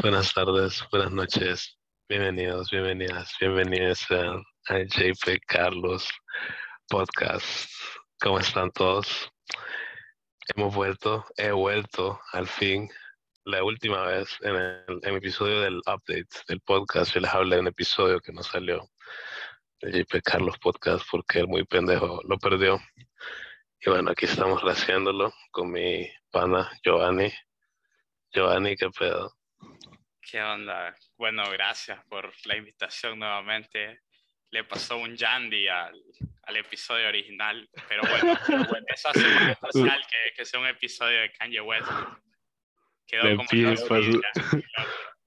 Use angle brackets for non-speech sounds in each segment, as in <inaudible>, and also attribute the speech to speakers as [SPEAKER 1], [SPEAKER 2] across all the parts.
[SPEAKER 1] Buenas tardes, buenas noches. Bienvenidos, bienvenidas, bienvenidos a, a JP Carlos Podcast. ¿Cómo están todos? Hemos vuelto, he vuelto al fin. La última vez en el, en el episodio del update del podcast, yo les hablé de un episodio que no salió de JP Carlos Podcast porque el muy pendejo lo perdió. Y bueno, aquí estamos haciéndolo con mi pana Giovanni. Giovanni, ¿qué pedo?
[SPEAKER 2] ¿Qué onda? Bueno, gracias por la invitación nuevamente. Le pasó un Yandy al, al episodio original, pero bueno, <laughs> pero bueno, eso hace más especial que, que sea un episodio de Kanye West. Quedó como
[SPEAKER 1] pide
[SPEAKER 2] todo
[SPEAKER 1] pa' su-
[SPEAKER 2] bien,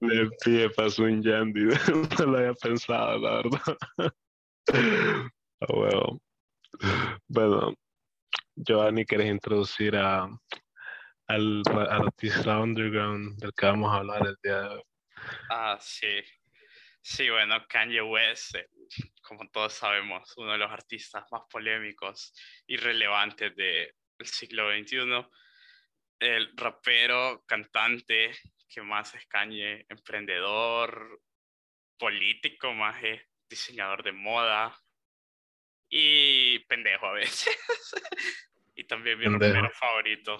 [SPEAKER 2] <laughs>
[SPEAKER 1] Le pide paso un Yandy, <laughs> no lo había pensado, la verdad. Ah. Bueno, Giovanni, ¿quieres introducir a, al, al artista underground del que vamos a hablar el día de hoy?
[SPEAKER 2] Ah, sí. Sí, bueno, Kanye West, eh, como todos sabemos, uno de los artistas más polémicos y relevantes de- del siglo XXI. El rapero, cantante, que más es Kanye, emprendedor, político, más es diseñador de moda y pendejo a veces. <laughs> y también mi
[SPEAKER 1] Pendejo.
[SPEAKER 2] rapero favorito.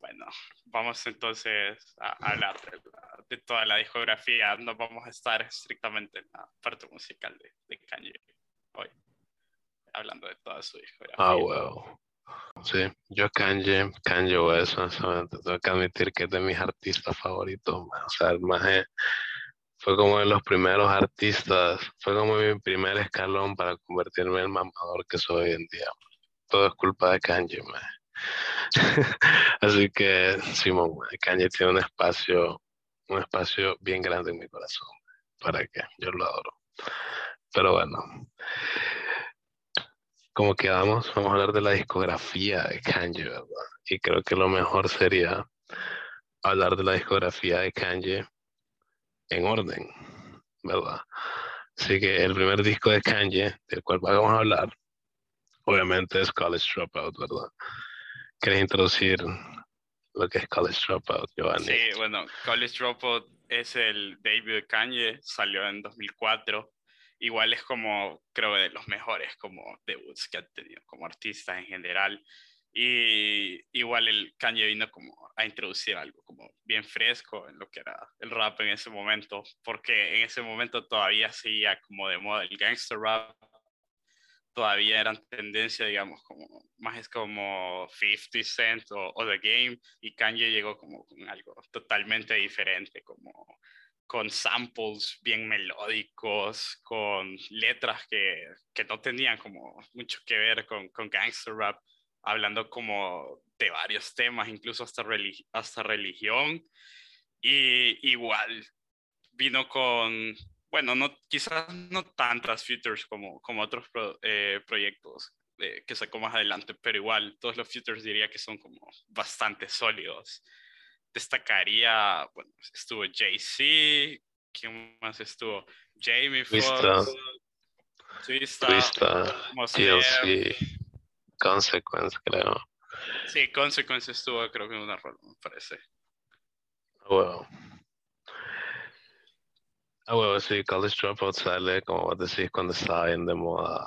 [SPEAKER 2] Bueno, vamos entonces a hablar de, toda la discografía. No vamos a estar estrictamente en la parte musical de, de Kanye hoy, hablando de toda su discografía.
[SPEAKER 1] Ah, huevo. Sí, yo Kanye, Kanye West, honestamente, tengo que admitir que es de mis artistas favoritos. O sea, el maje fue como de los primeros artistas, fue como mi primer escalón para convertirme en el mamador que soy hoy en día. Todo es culpa de Kanye, man. <laughs> Así que, Simón, Kanye tiene un espacio, un espacio bien grande en mi corazón. ¿Para qué? Yo lo adoro. Pero bueno, como quedamos, vamos a hablar de la discografía de Kanye, ¿verdad? Y creo que lo mejor sería hablar de la discografía de Kanye en orden, ¿verdad? Así que el primer disco de Kanye, del cual vamos a hablar, obviamente es College Dropout, ¿verdad? ¿Quieres introducir lo que es College Dropout, Giovanni?
[SPEAKER 2] Sí, bueno, College Dropout es el debut de Kanye, salió en 2004. Igual es como, creo, de los mejores como debuts que ha tenido como artista en general. Y igual el Kanye vino como a introducir algo como bien fresco en lo que era el rap en ese momento, porque en ese momento todavía seguía como de moda el gangster rap, todavía eran tendencia, digamos, como más como 50 Cent o, o The Game, y Kanye llegó como con algo totalmente diferente, como con samples bien melódicos, con letras que, que no tenían como mucho que ver con, con gangster rap, hablando como de varios temas, incluso hasta, religi- hasta religión, y igual vino con, bueno, no, quizás no tantas features como, como otros pro- eh, proyectos eh, que sacó más adelante, pero igual todos los features diría que son como bastante sólidos. Destacaría, bueno, estuvo Jay-Z, ¿quién más estuvo? Jamie. Foxx, Twista.
[SPEAKER 1] TLC, Consequence, creo.
[SPEAKER 2] Sí, Consequence estuvo creo que en una rola, me parece.
[SPEAKER 1] Wow. Ah, huevo, sí, College Dropout sale, como vos decís, cuando estaba bien de moda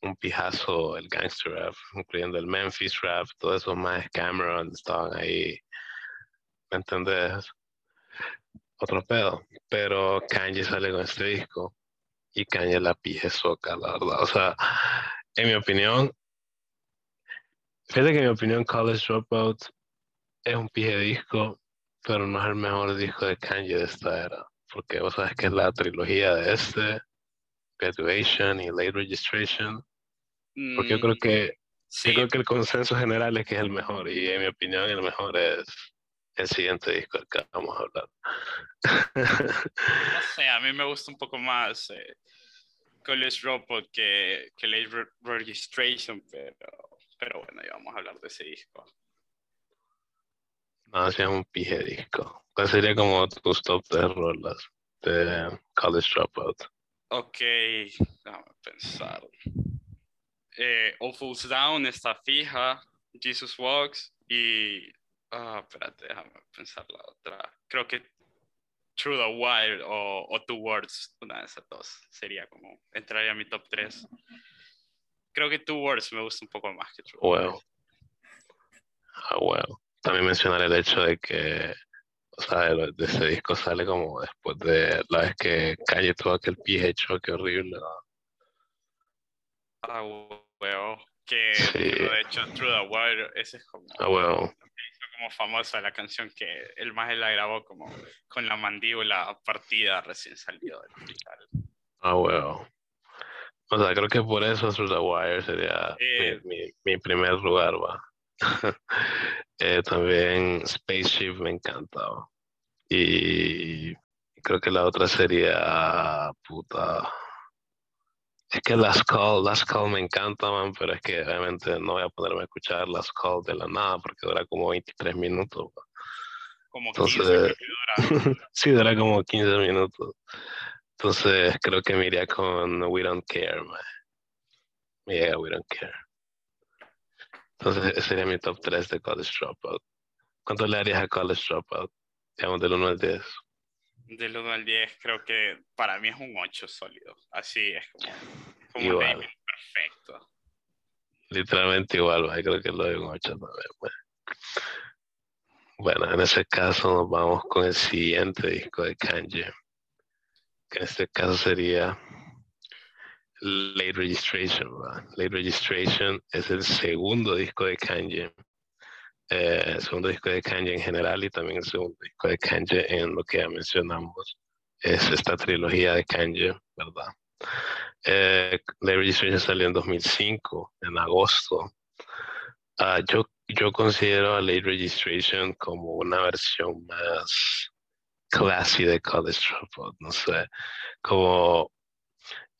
[SPEAKER 1] un pijazo el gangster rap, incluyendo el Memphis rap, todos esos más Cameron estaban ahí, ¿me entendés? Otro pedo. Pero Kanye sale con este disco y Kanye la pije soca, la verdad. O sea, en mi opinión, fíjate que en mi opinión College Dropout es un pije disco, pero no es el mejor disco de Kanye de esta era, porque vos sabes que es la trilogía de este, Graduation y Late Registration, porque yo creo
[SPEAKER 2] Mm,
[SPEAKER 1] que,
[SPEAKER 2] sí,
[SPEAKER 1] yo creo que el consenso general es que es el mejor, y en mi opinión el mejor es el siguiente disco del que vamos a hablar.
[SPEAKER 2] no sé, a mí me gusta un poco más eh, College Dropout que, que Late Re- Registration, pero, pero bueno, ya vamos a hablar de ese disco.
[SPEAKER 1] No, si es un pije disco. ¿Cuál sería como tus top 3 rolas de College Dropout?
[SPEAKER 2] Ok, déjame pensar. Eh, All Falls Down está fija, Jesus Walks y Ah, espérate, déjame pensar la otra. Creo que True the Wild o, o Two Words, una de esas dos, sería como, entraría a mi top 3. Creo que Two Words me gusta un poco más que True
[SPEAKER 1] Well. Ah. También mencionar el hecho de que, o sea, de, de ese disco sale como después de la vez que Calle tuvo aquel pie hecho, qué horrible. ¿no?
[SPEAKER 2] Ah, well. Que
[SPEAKER 1] Sí.
[SPEAKER 2] de hecho True the Wild, ese es como,
[SPEAKER 1] Ah, well.
[SPEAKER 2] como famosa la canción que el más la grabó como con la mandíbula partida recién salido del hospital.
[SPEAKER 1] Ah, well. O sea, creo que por eso Through the Wire sería mi, mi, mi primer lugar, va. <laughs> Eh, también Spaceship me encanta. Y creo que la otra sería puta. Es que Last Call, Last Call me encanta, man, pero es que obviamente no voy a ponerme a escuchar Last Call de la nada porque dura como 23 minutos.
[SPEAKER 2] Como 15
[SPEAKER 1] Entonces-
[SPEAKER 2] dura. <laughs>
[SPEAKER 1] Sí, dura como 15 minutos. Entonces creo que me iría con We Don't Care, man. Llega We Don't Care. Entonces ese sería mi top 3 de College Dropout. ¿Cuánto le harías a College Dropout? Digamos del 1 al 10.
[SPEAKER 2] Del 1 al 10 creo que para mí es un 8 sólido. Así es como, como un
[SPEAKER 1] Igual.
[SPEAKER 2] naming perfecto.
[SPEAKER 1] Literalmente igual, creo que lo doy un 8 también. man. Bueno, en ese caso nos vamos con el siguiente disco de Kanye. Que en este caso sería Late Registration. ¿va? Late Registration es el segundo disco de Kanye. Eh, el segundo disco de Kanye en general y también el segundo disco de Kanye en lo que ya mencionamos. Es esta trilogía de Kanye, ¿verdad? Eh, Late Registration salió en 2005, en agosto. Ah, yo, yo considero a Late Registration como una versión más classy de College Dropout, no sé, como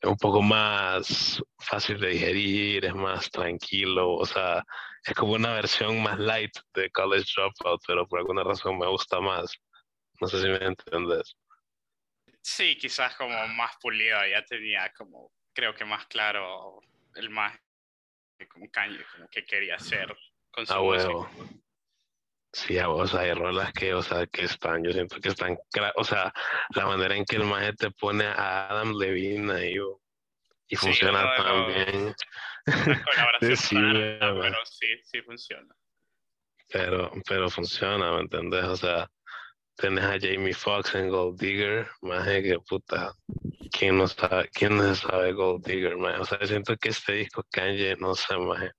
[SPEAKER 1] un poco más fácil de digerir, es más tranquilo, o sea, es como una versión más light de College Dropout, pero por alguna razón me gusta más. No sé si me entiendes.
[SPEAKER 2] Sí, quizás como más pulido, ya tenía como, creo que más claro el más como Kanye, como que quería hacer con su
[SPEAKER 1] Ah,
[SPEAKER 2] música.
[SPEAKER 1] huevo. Sí, a- sea, hay rolas que, o sea, que están, yo siento que están, o sea, la manera en que el maje te pone a Adam Levine ahí, bo, y
[SPEAKER 2] Sí,
[SPEAKER 1] funciona
[SPEAKER 2] de
[SPEAKER 1] tan
[SPEAKER 2] los-
[SPEAKER 1] bien,
[SPEAKER 2] colaboración <laughs>
[SPEAKER 1] Sí,
[SPEAKER 2] pero sí, sí funciona.
[SPEAKER 1] pero, pero funciona, ¿me entendés? O sea, tenés a Jamie Foxx en Gold Digger, maje, que puta, ¿quién no sabe, quién no sabe Gold Digger, maje? O sea, siento que este disco Kanye, no sé, maje,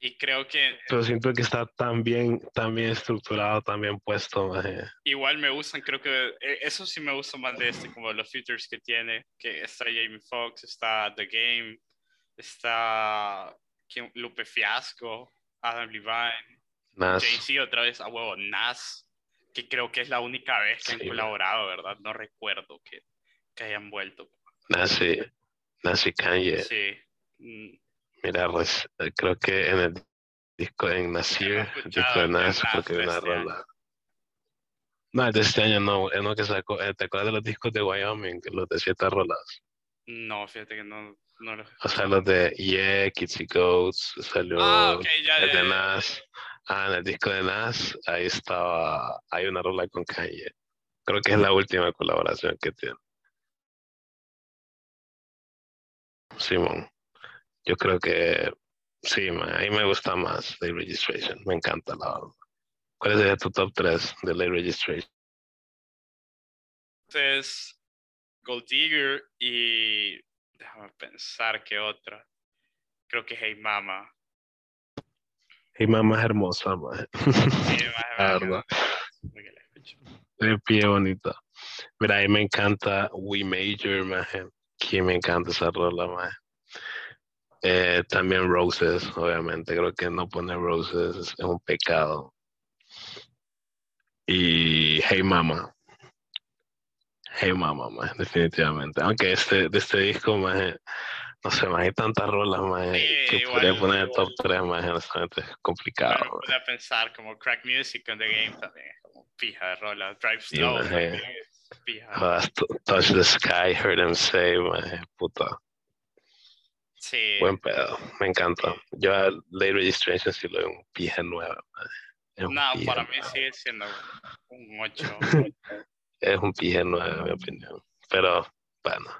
[SPEAKER 2] Y creo que
[SPEAKER 1] pero siento que está tan bien, tan bien estructurado, tan bien puesto, maje.
[SPEAKER 2] igual me gustan, creo que eh, eso sí me gusta más de este, como los features que tiene, que está Jamie Foxx, está The Game, está. Lupe Fiasco, Adam Levine,
[SPEAKER 1] Nas.
[SPEAKER 2] Jay-Z otra vez, a huevo, Nas, que creo que es la única vez que han
[SPEAKER 1] Sí, man.
[SPEAKER 2] colaborado, ¿verdad? No recuerdo que, que hayan vuelto.
[SPEAKER 1] Nazi, Nazi Kanye.
[SPEAKER 2] Sí. Mm,
[SPEAKER 1] Mira, pues, eh, creo que en el disco en Nasir, disco de Nas,
[SPEAKER 2] Nas
[SPEAKER 1] creo que hay
[SPEAKER 2] de
[SPEAKER 1] una
[SPEAKER 2] este
[SPEAKER 1] rola. No, de este año no, es lo que sacó. eh, ¿Te acuerdas de los discos de Wyoming? Los de siete rolas.
[SPEAKER 2] No, fíjate que no, no lo
[SPEAKER 1] O sea, los de Yeah, Kids y Goats, salió
[SPEAKER 2] Ah, ok, ya,
[SPEAKER 1] el
[SPEAKER 2] ya,
[SPEAKER 1] de
[SPEAKER 2] ya, ya,
[SPEAKER 1] Nas. Ah, en el disco de Nas, ahí estaba, hay una rola con Kanye. Creo que es la última colaboración que tiene. Simón, yo creo que sí, man, ahí me gusta más Late Registration, me encanta la. ¿Cuál sería tu top 3 de Late Registration?
[SPEAKER 2] Entonces, Gold Digger y déjame pensar qué otra. Creo que Hey Mama.
[SPEAKER 1] Y más, más hermosa.
[SPEAKER 2] Sí, más.
[SPEAKER 1] De pie bonita. Mira, ahí me encanta We Major, man. Que me encanta esa rola, man. Eh, también Roses, obviamente. Creo que no poner Roses es, un pecado. Y Hey Mama. Hey Mama, man, definitivamente. Aunque este, de este disco, man, no sé, más hay tantas rolas, man,
[SPEAKER 2] Sí,
[SPEAKER 1] que podría poner el top
[SPEAKER 2] igual.
[SPEAKER 1] 3, man, honestamente es
[SPEAKER 2] Bueno,
[SPEAKER 1] complicado.
[SPEAKER 2] puse a pensar como Crack Music on the Game también como pija de rola. Drive
[SPEAKER 1] Sí,
[SPEAKER 2] Slow
[SPEAKER 1] man,
[SPEAKER 2] también
[SPEAKER 1] eh.
[SPEAKER 2] es pija.
[SPEAKER 1] T- Touch the Sky, Heard Them Say, man, puta.
[SPEAKER 2] Sí,
[SPEAKER 1] Buen pedo, me encanta. Yo a Late Registration sí lo doy un pije nueva.
[SPEAKER 2] no, para mí sigue siendo un 8.
[SPEAKER 1] es un pije 9, en mi opinión. Pero bueno,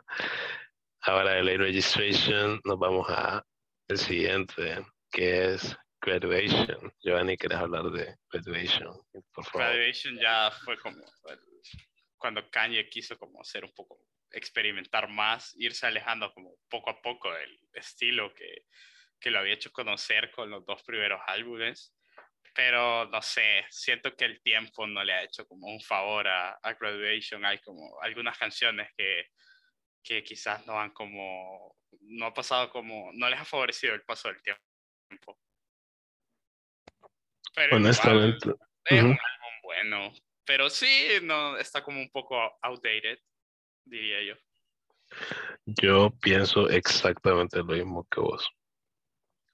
[SPEAKER 1] ahora de late registration nos vamos a el siguiente, que es graduation. Giovanni, ¿quieres hablar de graduation? Por favor.
[SPEAKER 2] Graduation ya fue como cuando Kanye quiso como ser un poco experimentar más, irse alejando como poco a poco del estilo que, que lo había hecho conocer con los dos primeros álbumes. Pero no sé, siento que el tiempo no le ha hecho como un favor a, a Graduation. Hay como algunas canciones que, que quizás no han como, no ha pasado como, no les ha favorecido el paso del tiempo.
[SPEAKER 1] Pero Honestamente.
[SPEAKER 2] es un álbum bueno, pero sí, no, está como un poco outdated diría yo.
[SPEAKER 1] Yo pienso exactamente lo mismo que vos.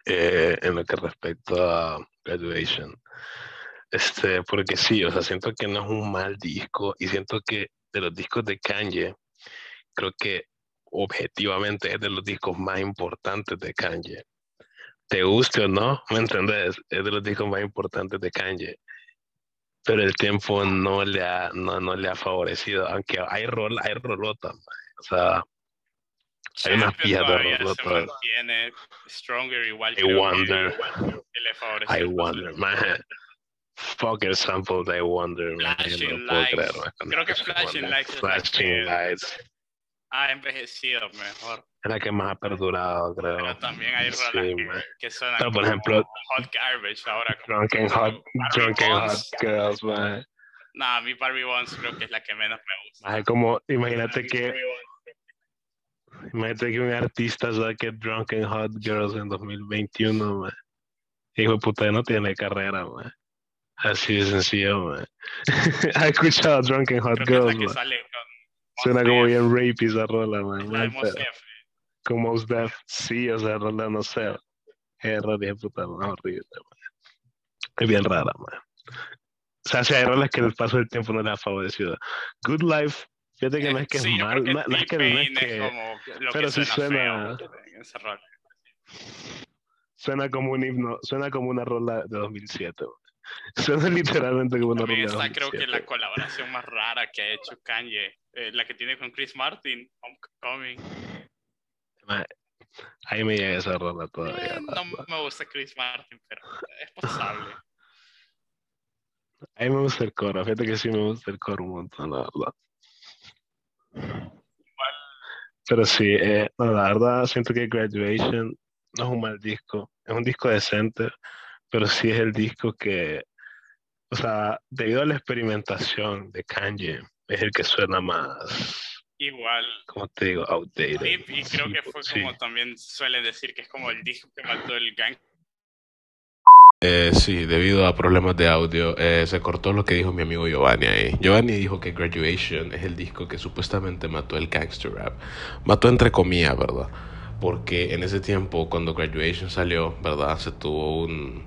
[SPEAKER 1] Eh, en lo que respecta a Graduation. Este, porque sí, o sea, siento que no es un mal disco y siento que de los discos de Kanye, creo que objetivamente es de los discos más importantes de Kanye. Te guste o no, ¿me entendés? Es de los discos más importantes de Kanye pero el tiempo no le ha, no, no le ha favorecido, aunque hay rol, hay rolotas, o sea, hay una pija de rolotas.
[SPEAKER 2] Tiene Stronger igual
[SPEAKER 1] I wonder, I wonder, man. Fucker sample I wonder,
[SPEAKER 2] man. No lights. Creer, Creo que Flashing Lights.
[SPEAKER 1] Flashing Lights
[SPEAKER 2] ha envejecido mejor.
[SPEAKER 1] Es la que más ha perdurado, creo.
[SPEAKER 2] Pero también hay rolas que, que, suenan
[SPEAKER 1] Pero, por ejemplo,
[SPEAKER 2] Hot Garbage ahora.
[SPEAKER 1] Drunken Hot, Drunken Hot Girls, man.
[SPEAKER 2] Nah, mi Barbie Bones creo que es la que menos me gusta.
[SPEAKER 1] Es como, imagínate que... Imagínate que un artista saque Drunken Hot Girls en 2021, man. Hijo de puta, no tiene carrera, man. Así de sencillo, man. <laughs> ¿Has escuchado Drunken Hot
[SPEAKER 2] creo
[SPEAKER 1] Girls,
[SPEAKER 2] que la sale
[SPEAKER 1] Suena como bien rapey esa rola, man. Como Def. Sí, o sea, rola, no sé. Es rara, puta, no, horrible, man. Es bien rara, man. O sea, si hay rolas que el paso del tiempo no le ha favorecido. Good Life, fíjate que no es que es mal, no, es que no es que... pero sí suena... Suena como un himno, suena como una rola de 2007, man. Suena literalmente como una rola
[SPEAKER 2] de 2007. creo que la colaboración más rara que ha hecho Kanye eh, la que tiene con Chris Martin, Homecoming.
[SPEAKER 1] Ahí me llega esa rola todavía.
[SPEAKER 2] Eh, no me gusta Chris Martin, pero es pasable.
[SPEAKER 1] A mí me gusta el coro, fíjate que sí me gusta el coro un montón, la verdad.
[SPEAKER 2] Igual.
[SPEAKER 1] Pero sí, eh, la verdad siento que Graduation no es un mal disco, es un disco decente, pero sí es el disco que, o sea, debido a la experimentación de Kanye, es el que suena más.
[SPEAKER 2] Igual.
[SPEAKER 1] Como te digo, outdated.
[SPEAKER 2] y creo que fue como también suele decir que es como el disco que mató el gang.
[SPEAKER 1] Eh, sí, debido a problemas de audio, eh, se cortó lo que dijo mi amigo Giovanni ahí. Giovanni dijo que Graduation es el disco que supuestamente mató el gangster rap. Mató entre comillas, ¿verdad? Porque en ese tiempo, cuando Graduation salió, ¿verdad? Se tuvo un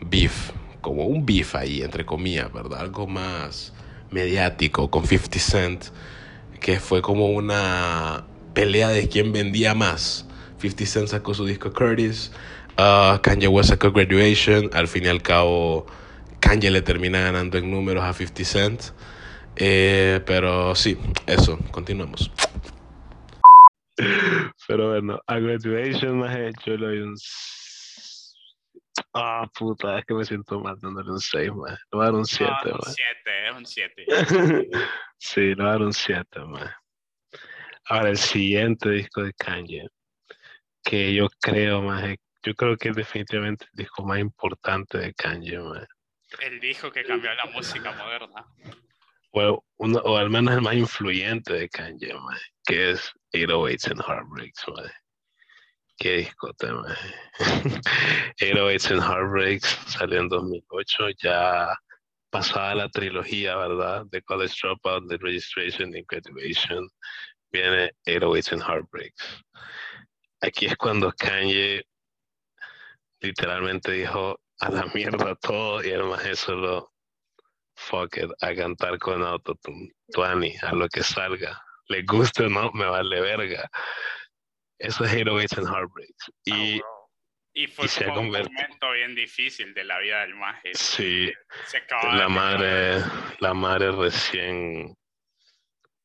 [SPEAKER 1] beef, como un beef ahí, entre comillas, ¿verdad? Algo más mediático con 50 Cent, que fue como una pelea de quién vendía más. 50 Cent sacó su disco Curtis, uh, Kanye West sacó Graduation, al fin y al cabo Kanye le termina ganando en números a 50 Cent. Eh, pero sí, eso, continuamos. Pero bueno, a Graduation más hecho lo un Ah, puta, es que me siento mal dándole un 6, man. Le voy a dar un 7,
[SPEAKER 2] no, un 7, es un 7. <laughs>
[SPEAKER 1] sí, le voy a dar un 7, man. Ahora, el siguiente disco de Kanye, que yo creo, más yo creo que es definitivamente el disco más importante de Kanye, man.
[SPEAKER 2] El disco que cambió la música moderna.
[SPEAKER 1] O, uno, o al menos el más influyente de Kanye, man, que es 808s and Heartbreaks, man. Qué discote, man. <laughs> 808s and Heartbreaks salió en 2008, ya pasada la trilogía, ¿verdad? De College Dropout, The Registration and Graduation, viene 808s and Heartbreaks. Aquí es cuando Kanye literalmente dijo a la mierda todo y además eso lo fuck it, a cantar con autotune, tuani, a lo que salga. Le guste o no, me vale verga. Eso es 808s and Heartbreaks. Y,
[SPEAKER 2] oh, Y fue como un momento bien difícil de la vida del maje.
[SPEAKER 1] Sí,
[SPEAKER 2] Se
[SPEAKER 1] la madre, la madre recién,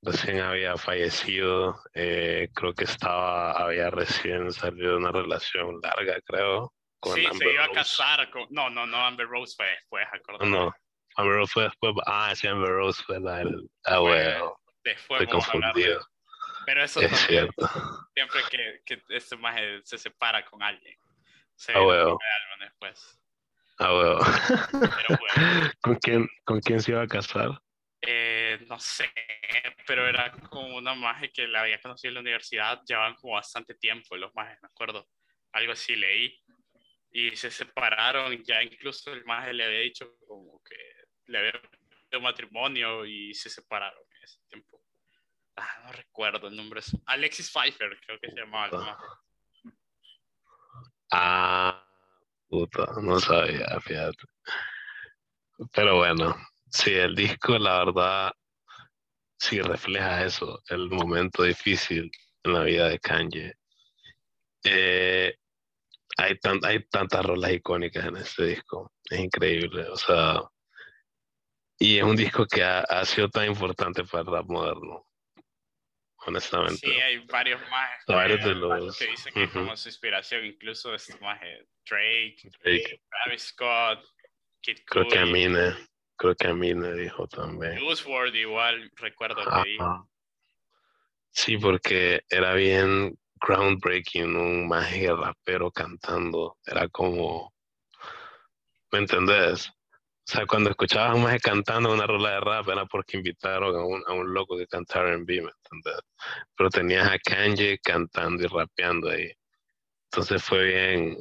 [SPEAKER 1] recién había fallecido. eh, creo que estaba, había recién salido de una relación larga, creo, con
[SPEAKER 2] Sí,
[SPEAKER 1] Amber
[SPEAKER 2] se iba a casar con... No, no, no, Amber Rose fue después, acordate.
[SPEAKER 1] No, Amber Rose fue después. Ah, sí, Amber Rose fue la del. Ah, bueno,
[SPEAKER 2] Después
[SPEAKER 1] estoy confundido.
[SPEAKER 2] Pero eso
[SPEAKER 1] Es
[SPEAKER 2] también,
[SPEAKER 1] cierto.
[SPEAKER 2] siempre que, que este maje se separa con alguien. Se
[SPEAKER 1] Ah, huevo.
[SPEAKER 2] un álbum después.
[SPEAKER 1] Ah, bueno.
[SPEAKER 2] Pero bueno, <laughs>
[SPEAKER 1] ¿Con quién, ¿Con quién se iba a casar?
[SPEAKER 2] eh, no sé, pero era como una maje que la había conocido en la universidad, llevaban como bastante tiempo los majes, me acuerdo. Algo así leí. Y se separaron, ya incluso el maje le había dicho como que le había pedido matrimonio y se separaron en ese tiempo. Ah, no recuerdo el nombre. Alexis Pfeiffer, creo que se llamaba.
[SPEAKER 1] Ah, puta, no sabía, fíjate. Pero bueno, sí, el disco, la verdad, sí refleja eso, el momento difícil en la vida de Kanye. Eh, hay, tan, hay tantas rolas icónicas en este disco, es increíble, o sea, y es un disco que ha, ha sido tan importante para el rap moderno, honestamente.
[SPEAKER 2] Sí, hay varios más
[SPEAKER 1] Varios
[SPEAKER 2] que,
[SPEAKER 1] de los-
[SPEAKER 2] que dicen que
[SPEAKER 1] Ujú.
[SPEAKER 2] como su inspiración, incluso este maje Drake,
[SPEAKER 1] Drake.
[SPEAKER 2] Travis Scott, Kid
[SPEAKER 1] Creo que
[SPEAKER 2] Cudi,
[SPEAKER 1] Amine, creo que Amine dijo también.
[SPEAKER 2] WRLD igual, recuerdo que dijo.
[SPEAKER 1] Sí, porque era bien groundbreaking, un magia rapero cantando. Era como, ¿me entendés? O sea, cuando escuchabas a un maje cantando una rola de rap era porque invitaron a un, a un loco que cantara R&B, ¿me entendés? Pero tenías a Kanye cantando y rapeando ahí. Entonces fue bien.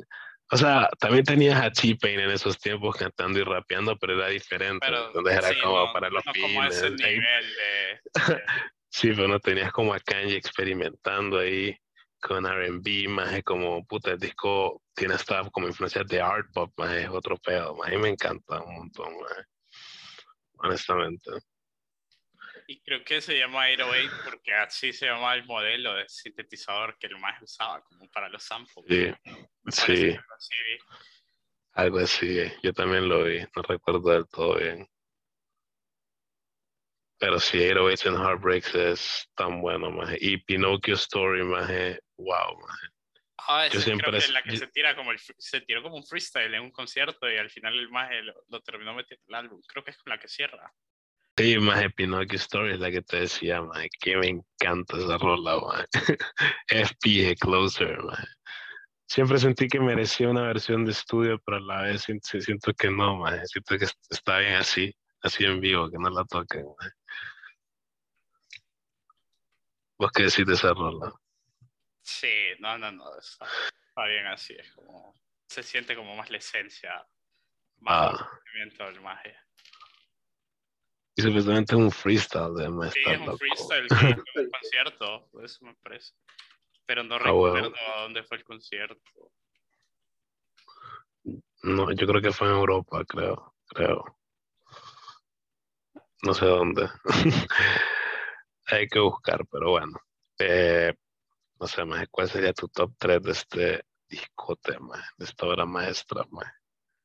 [SPEAKER 1] O sea, también tenías a T-Pain en esos tiempos cantando y rapeando, pero era diferente.
[SPEAKER 2] Pero
[SPEAKER 1] Entonces era
[SPEAKER 2] sí,
[SPEAKER 1] como
[SPEAKER 2] no,
[SPEAKER 1] para los
[SPEAKER 2] no como ese
[SPEAKER 1] fines. ahí
[SPEAKER 2] nivel de... de- <laughs>
[SPEAKER 1] Sí, pero no tenías como a Kanye experimentando ahí con R&B, más es como, puta, el disco tiene hasta como influencias de art pop, más es otro pedo, más a mí me encanta un montón, maje. honestamente.
[SPEAKER 2] y creo que se llama 808 porque así se llama el modelo de sintetizador que el maje usaba como para los samples.
[SPEAKER 1] Sí, sí,
[SPEAKER 2] algo así
[SPEAKER 1] algo así, yo también lo vi, no recuerdo del todo bien. Pero sí, 808s and Heartbreaks es tan bueno, maje. Y Pinocchio Story, maje, wow.
[SPEAKER 2] Ah,
[SPEAKER 1] Yo siempre
[SPEAKER 2] creo que la que
[SPEAKER 1] yo-
[SPEAKER 2] se tira como el, se tiró como un freestyle en un concierto y al final el maje lo, lo terminó metiendo en el álbum. Creo que es con la que cierra.
[SPEAKER 1] Sí, más Pinocchio Story es la que te decía, maje, que me encanta esa rola, maje. <laughs> FP Closer, maje. Siempre sentí que merecía una versión de estudio, pero a la vez siento, siento que no, maje. Siento que est- está bien así, así en vivo, que no la toquen, maje. ¿Vos qué decís de esa rola?
[SPEAKER 2] Sí, no, no, no. Está, bien así. Es como. Se siente como más la esencia. Más
[SPEAKER 1] Ah,
[SPEAKER 2] el sentimiento del maje.
[SPEAKER 1] y supuestamente es un freestyle de
[SPEAKER 2] Sí, es un freestyle que <laughs> un concierto. Eso me parece. Pero no
[SPEAKER 1] Ah, bueno.
[SPEAKER 2] recuerdo a dónde fue el concierto.
[SPEAKER 1] No, yo creo que fue en Europa, creo, creo. No sé dónde. <laughs> Hay que buscar, pero bueno. Eh, no sé, más ¿cuál sería tu top 3 de este discote, maje? De esta obra maestra, maje?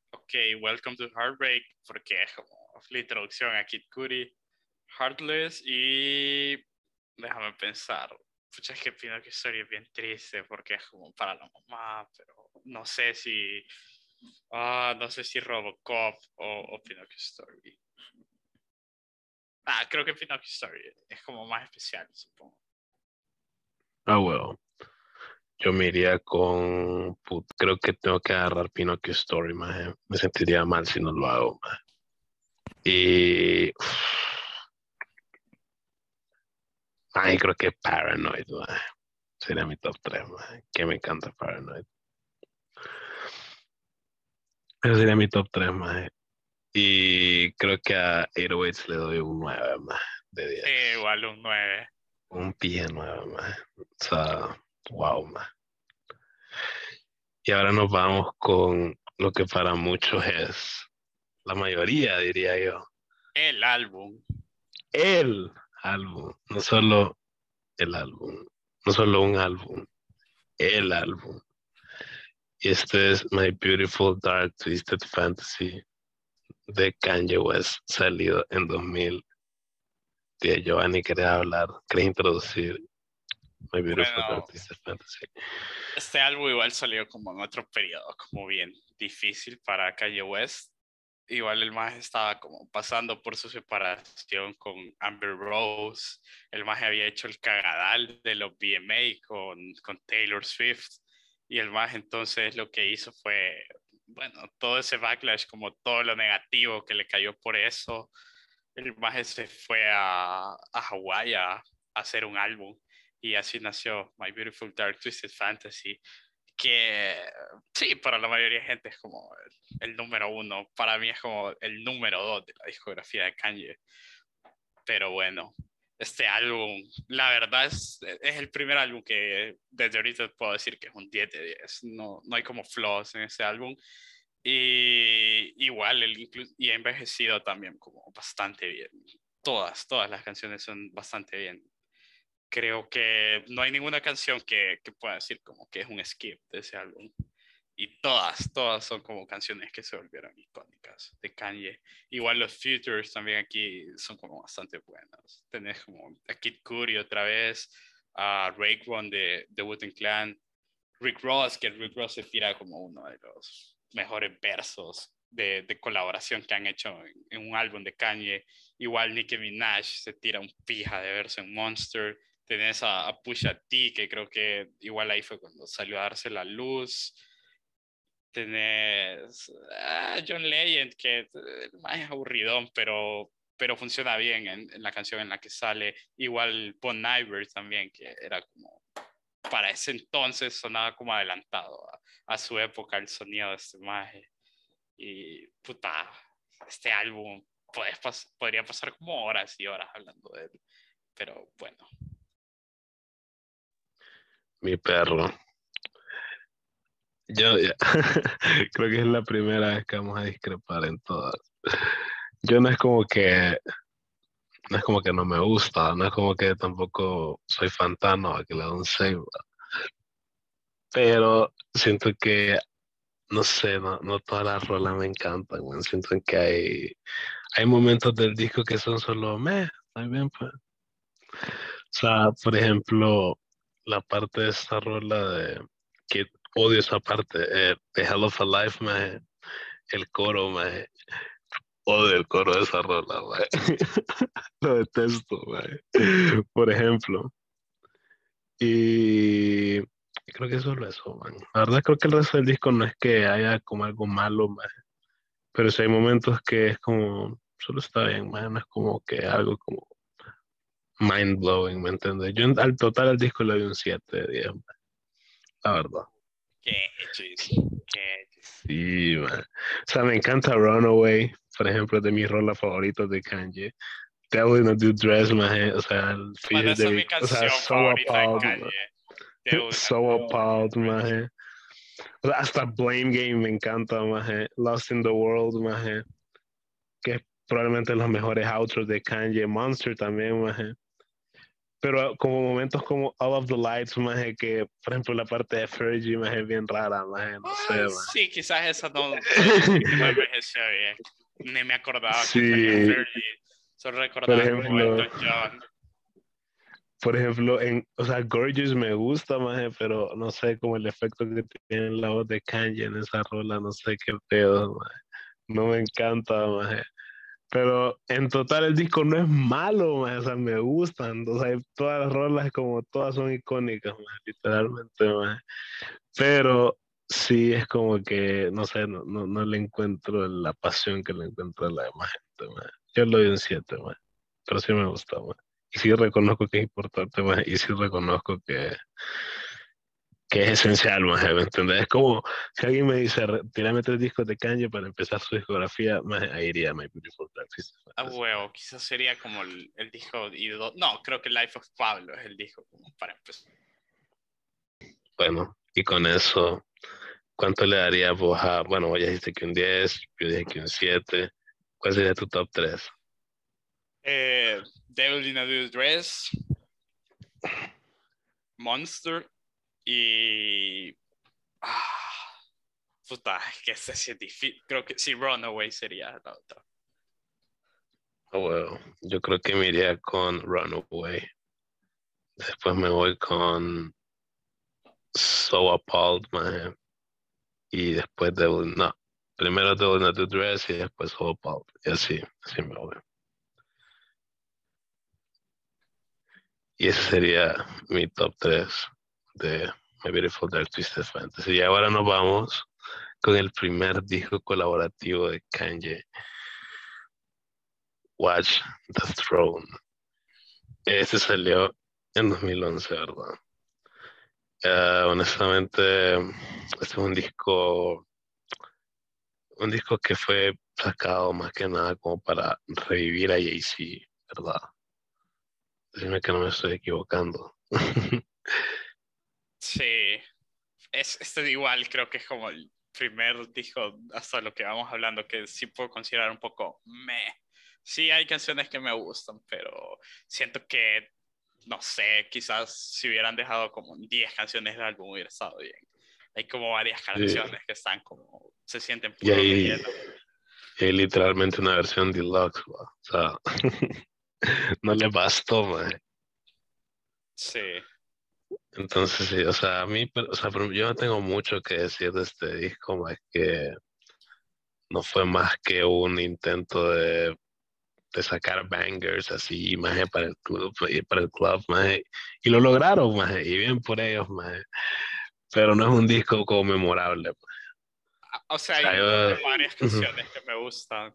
[SPEAKER 2] Ok, Welcome to Heartbreak, porque es como la introducción a Kid Cudi, Heartless y déjame pensar. Pucha, que Pinocchio Story es bien triste porque es como para la mamá, pero no sé si. Ah, no sé si Robocop o, o Pinocchio Story. Ah, creo que Pinocchio Story es como más especial, supongo.
[SPEAKER 1] Ah, bueno. Yo me iría con. put- creo que tengo que agarrar Pinocchio Story, maje. Me sentiría mal si no lo hago, maje. Y. Ay, creo que Paranoid, maje. Sería mi top 3, maje. Que me encanta Paranoid. Ese sería mi top 3, maje. Y creo que a 808 le doy un 9 más de 10.
[SPEAKER 2] Sí, igual un 9.
[SPEAKER 1] Un pie 9 más. O sea, wow, más. Y ahora nos vamos con lo que para muchos es la mayoría, diría yo.
[SPEAKER 2] El álbum.
[SPEAKER 1] El álbum, no solo el álbum, no solo un álbum, el álbum. Y este es My Beautiful Dark Twisted Fantasy de Kanye West, salido en 2000. Tía Giovanni, quería hablar? ¿Querés introducir My Beautiful Fantasy?
[SPEAKER 2] Este álbum igual salió como en otro periodo, como bien difícil para Kanye West. Igual el más estaba como pasando por su separación con Amber Rose. El más había hecho el cagadal de los BMA con, con Taylor Swift. Y el más entonces lo que hizo fue, bueno, todo ese backlash, como todo lo negativo que le cayó por eso. El más se fue a, a Hawái a hacer un álbum y así nació My Beautiful Dark Twisted Fantasy, que sí, para la mayoría de gente es como el, número uno, para mí es como el número dos de la discografía de Kanye. Pero bueno, este álbum, la verdad es, es el primer álbum que desde ahorita puedo decir que es un 10 de 10, no, no hay como flaws en ese álbum. Y igual, el, y ha envejecido también como bastante bien. Todas, todas las canciones son bastante bien creo que no hay ninguna canción que, que, pueda decir como que es un skip de ese álbum. Y todas, todas son como canciones que se volvieron icónicas de Kanye. Igual los Futures también aquí son como bastante buenas. Tenés como a Kid Cudi otra vez, a Rayquan de, de Wooten Clan, Rick Ross, que Rick Ross se tira como uno de los mejores versos de, de colaboración que han hecho en, en, un álbum de Kanye. Igual Nicki Minaj se tira un pija de verso en Monster tenés a, Pusha T, que creo que igual ahí fue cuando salió a darse la luz. Tenés a John Legend, que es más aburridón, pero, pero funciona bien en, la canción en la que sale. Igual Bon Iver también, que era como, para ese entonces sonaba como adelantado a, su época el sonido de este maje. Y puta, este álbum podría pasar como horas y horas hablando de él. Pero bueno,
[SPEAKER 1] mi perro. Yo ya, <laughs> creo que es la primera vez que vamos a discrepar en todas. Yo no es como que no es como que no me gusta, no es como que tampoco soy fantano a que le un save. Pero siento que, no sé, no, no todas las rolas me encantan, siento que hay, hay momentos del disco que son solo me, bien, pues. O sea, por ejemplo, la parte de esta rola de que odio esa parte eh, de Hell of a Life, el coro, me odio el coro de esa rola, <laughs> lo detesto, por ejemplo. Y creo que es solo eso, man. La verdad creo que el resto del disco no es que haya como algo malo, man. pero si hay momentos que es como, solo está bien, man. no es como que algo como mind blowing, ¿me entiendes? Yo al total al disco le doy un 7 de 10, la verdad.
[SPEAKER 2] Qué chis, qué
[SPEAKER 1] Sí, man. O sea, me encanta Runaway, por ejemplo, de mis rolas favoritos de Kanye. Devil in a Dude Dress. O sea, el
[SPEAKER 2] feed de... O sea, so appalled, <laughs>
[SPEAKER 1] So appalled, man. O sea, hasta Blame Game me encanta, man. Lost in the World, man. Que es probablemente los mejores outros de Kanye. Monster también, man pero como momentos como All of the Lights, más que por ejemplo la parte de Fergie más es bien rara, más no sé. Más.
[SPEAKER 2] Sí, quizás esa no, <laughs> no envejeció bien. Ni me acordaba sí. que. Solo recordaba por ejemplo, John.
[SPEAKER 1] Por ejemplo, en, o sea, Gorgeous me gusta más, pero no sé como el efecto que tiene la voz de Kanye en esa rola, no sé qué pedo, más. No me encanta, más. Pero en total el disco no es malo, o sea, me gustan. O sea, todas las rolas como todas son icónicas, literalmente. Pero sí es como que, no sé, no, no, le encuentro la pasión que le encuentro a la demás gente. Yo le doy un 7, pero sí me gusta. Y sí reconozco que es importante, y sí reconozco que que es esencial, más ¿me entiendes? Es como si alguien me dice, tirame tres discos de Kanye para empezar su discografía, más ahí iría My Beautiful Dark
[SPEAKER 2] Ah, huevo, quizás sería como el, el disco, no, creo que Life of Pablo es el disco como para empezar.
[SPEAKER 1] Bueno, y con eso, ¿cuánto le daría vos a, bueno, vos ya dijiste que un 10, yo dije que un 7, ¿cuál sería tu top 3?
[SPEAKER 2] Eh, Devil in a Dress, Monster y. Ah, Puta, es que ese sí es difícil. Creo que sí, Runaway sería la otra.
[SPEAKER 1] Oh, well, yo creo que me iría con Runaway. Después me voy con So Appalled, man. Y después de no, primero Devil in the Dress y después So Appalled. Y así, así me voy. Y ese sería mi top 3 de My Beautiful Dark Twisted Fantasy. Y ahora nos vamos con el primer disco colaborativo de Kanye. Watch the Throne. Este salió en 2011, ¿verdad? Eh, honestamente, este es un disco, un disco que fue sacado más que nada como para revivir a Jay-Z, ¿verdad? Dime que no me estoy equivocando. <laughs>
[SPEAKER 2] sí, es, este igual creo que es como el primer disco hasta lo que vamos hablando que sí puedo considerar un poco me. Sí hay canciones que me gustan, pero siento que, no sé, quizás si hubieran dejado como 10 canciones del álbum hubiera estado bien. Hay como varias canciones que están como, se sienten
[SPEAKER 1] y hay, y literalmente una versión deluxe, o sea, <laughs> no le bastó, man.
[SPEAKER 2] Sí.
[SPEAKER 1] Entonces, sí, o sea, a mí, o sea, yo no tengo mucho que decir de este disco, más que no fue más que un intento de, de sacar bangers así, más para el club, para el club, y lo lograron, más, y bien por ellos, más, pero no es un disco como memorable.
[SPEAKER 2] O sea, hay varias canciones que me gustan.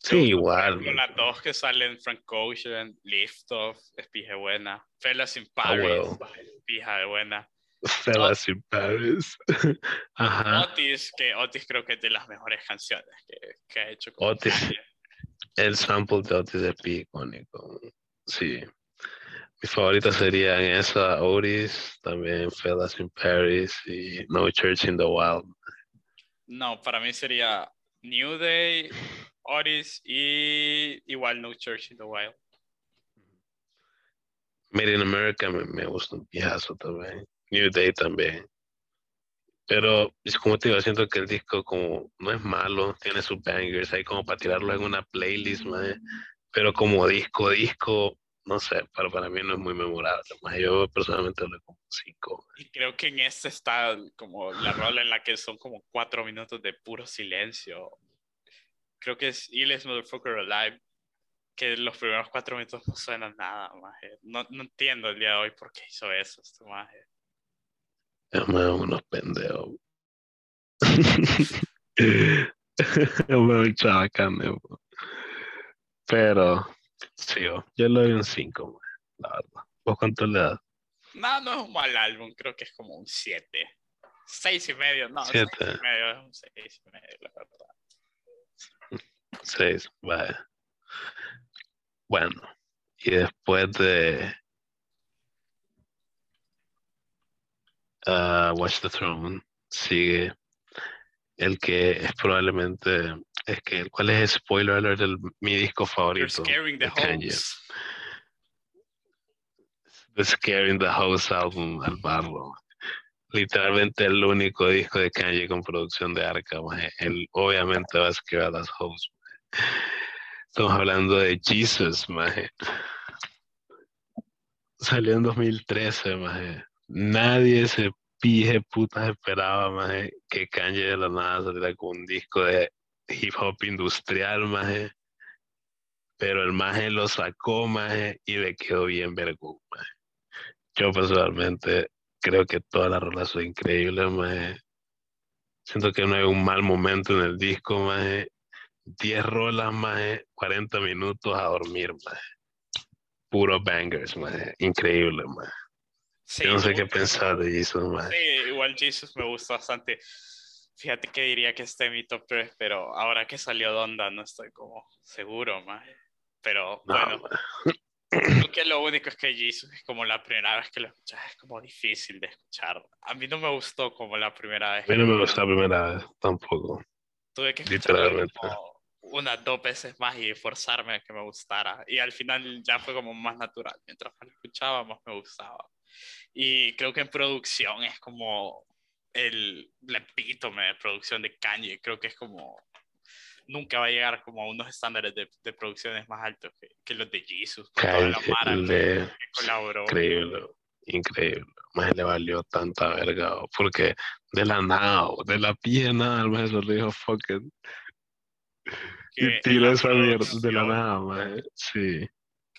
[SPEAKER 1] Sí, igual.
[SPEAKER 2] las dos que salen, Frank Ocean, Lift Off, es pija buena. Fellas in ah, Paris, pija de buena.
[SPEAKER 1] Fellas in Paris. Ajá.
[SPEAKER 2] Otis, que Otis creo que es de las mejores canciones que, que ha hecho.
[SPEAKER 1] Otis. El sample de Otis es icónico. Sí. Mi favorita sería en esa Otis, también Fellas in Paris y No Church in the Wild.
[SPEAKER 2] No, para mí sería New Day, Otis y igual No Church in the Wild.
[SPEAKER 1] Made in America me, gusta un pijazo también. New Day también. Pero como te digo, siento que el disco como no es malo, tiene sus bangers, hay como para tirarlo en una playlist, pero como disco, disco, no sé, pero para mí no es muy memorable. Yo personalmente lo como cinco.
[SPEAKER 2] Y creo que en este está como la rola en la que son como cuatro minutos de puro silencio creo que es Illes Motherfucker Alive, que los primeros cuatro minutos no suenan nada, maje. No, no entiendo el día de hoy por qué hizo eso, este maje.
[SPEAKER 1] Es unos pendejos. <laughs> <laughs> pero sí, yo, yo le doy un 5, la verdad. ¿Vos cuánto le das?
[SPEAKER 2] No, no es un mal álbum, creo que es como un 7. 6 y medio, no, 6 y medio es un 6 y medio, la verdad.
[SPEAKER 1] Seis, vaya. Bueno, y después de uh, Watch the Throne sigue el que es probablemente es que cuál es el spoiler alert de mi disco favorito
[SPEAKER 2] the Kanye.
[SPEAKER 1] The Scaring the House album al barro literalmente el único disco de Kanye con producción de Arca él obviamente va a escribir a las hosts Estamos hablando de Jesus, maje. Salió en 2013, maje. Nadie se pije putas esperaba, maje, que Kanye de la nada saliera con un disco de hip hop industrial, maje. Pero el maje lo sacó, maje, y le quedó bien vergüenza, maje. Yo personalmente creo que toda la rola son increíble, maje. Siento que no hay un mal momento en el disco, maje. 10 rolas más, 40 minutos a dormir más. Puro bangers, más. Increíble, más. no sé qué pensar de Jesus, más.
[SPEAKER 2] Sí, igual Jesus me gusta bastante. Fíjate que diría que esté en mi top 3, pero ahora que salió Donda no estoy como seguro, más. Pero bueno, creo que lo único es que Jesus es como la primera vez que lo escuchas, es como difícil de escuchar. A mí no me gustó como la primera vez.
[SPEAKER 1] A mí no me gustó la primera vez tampoco.
[SPEAKER 2] Tuve que escucharlo unas dos veces más y forzarme a que me gustara. Y al final ya fue como más natural. Mientras más lo escuchaba, más me gustaba. Y creo que en producción es como el, epítome de producción de Kanye. Creo que es como. Nunca va a llegar como a unos estándares de, de producciones más altos que, que los de Jesus.
[SPEAKER 1] Increíble. Increíble. Más le valió tanta verga. Porque de la nada, de la pie nada, el maestro le dijo fucking. Y tiró esa mierda de la nada, man. Sí.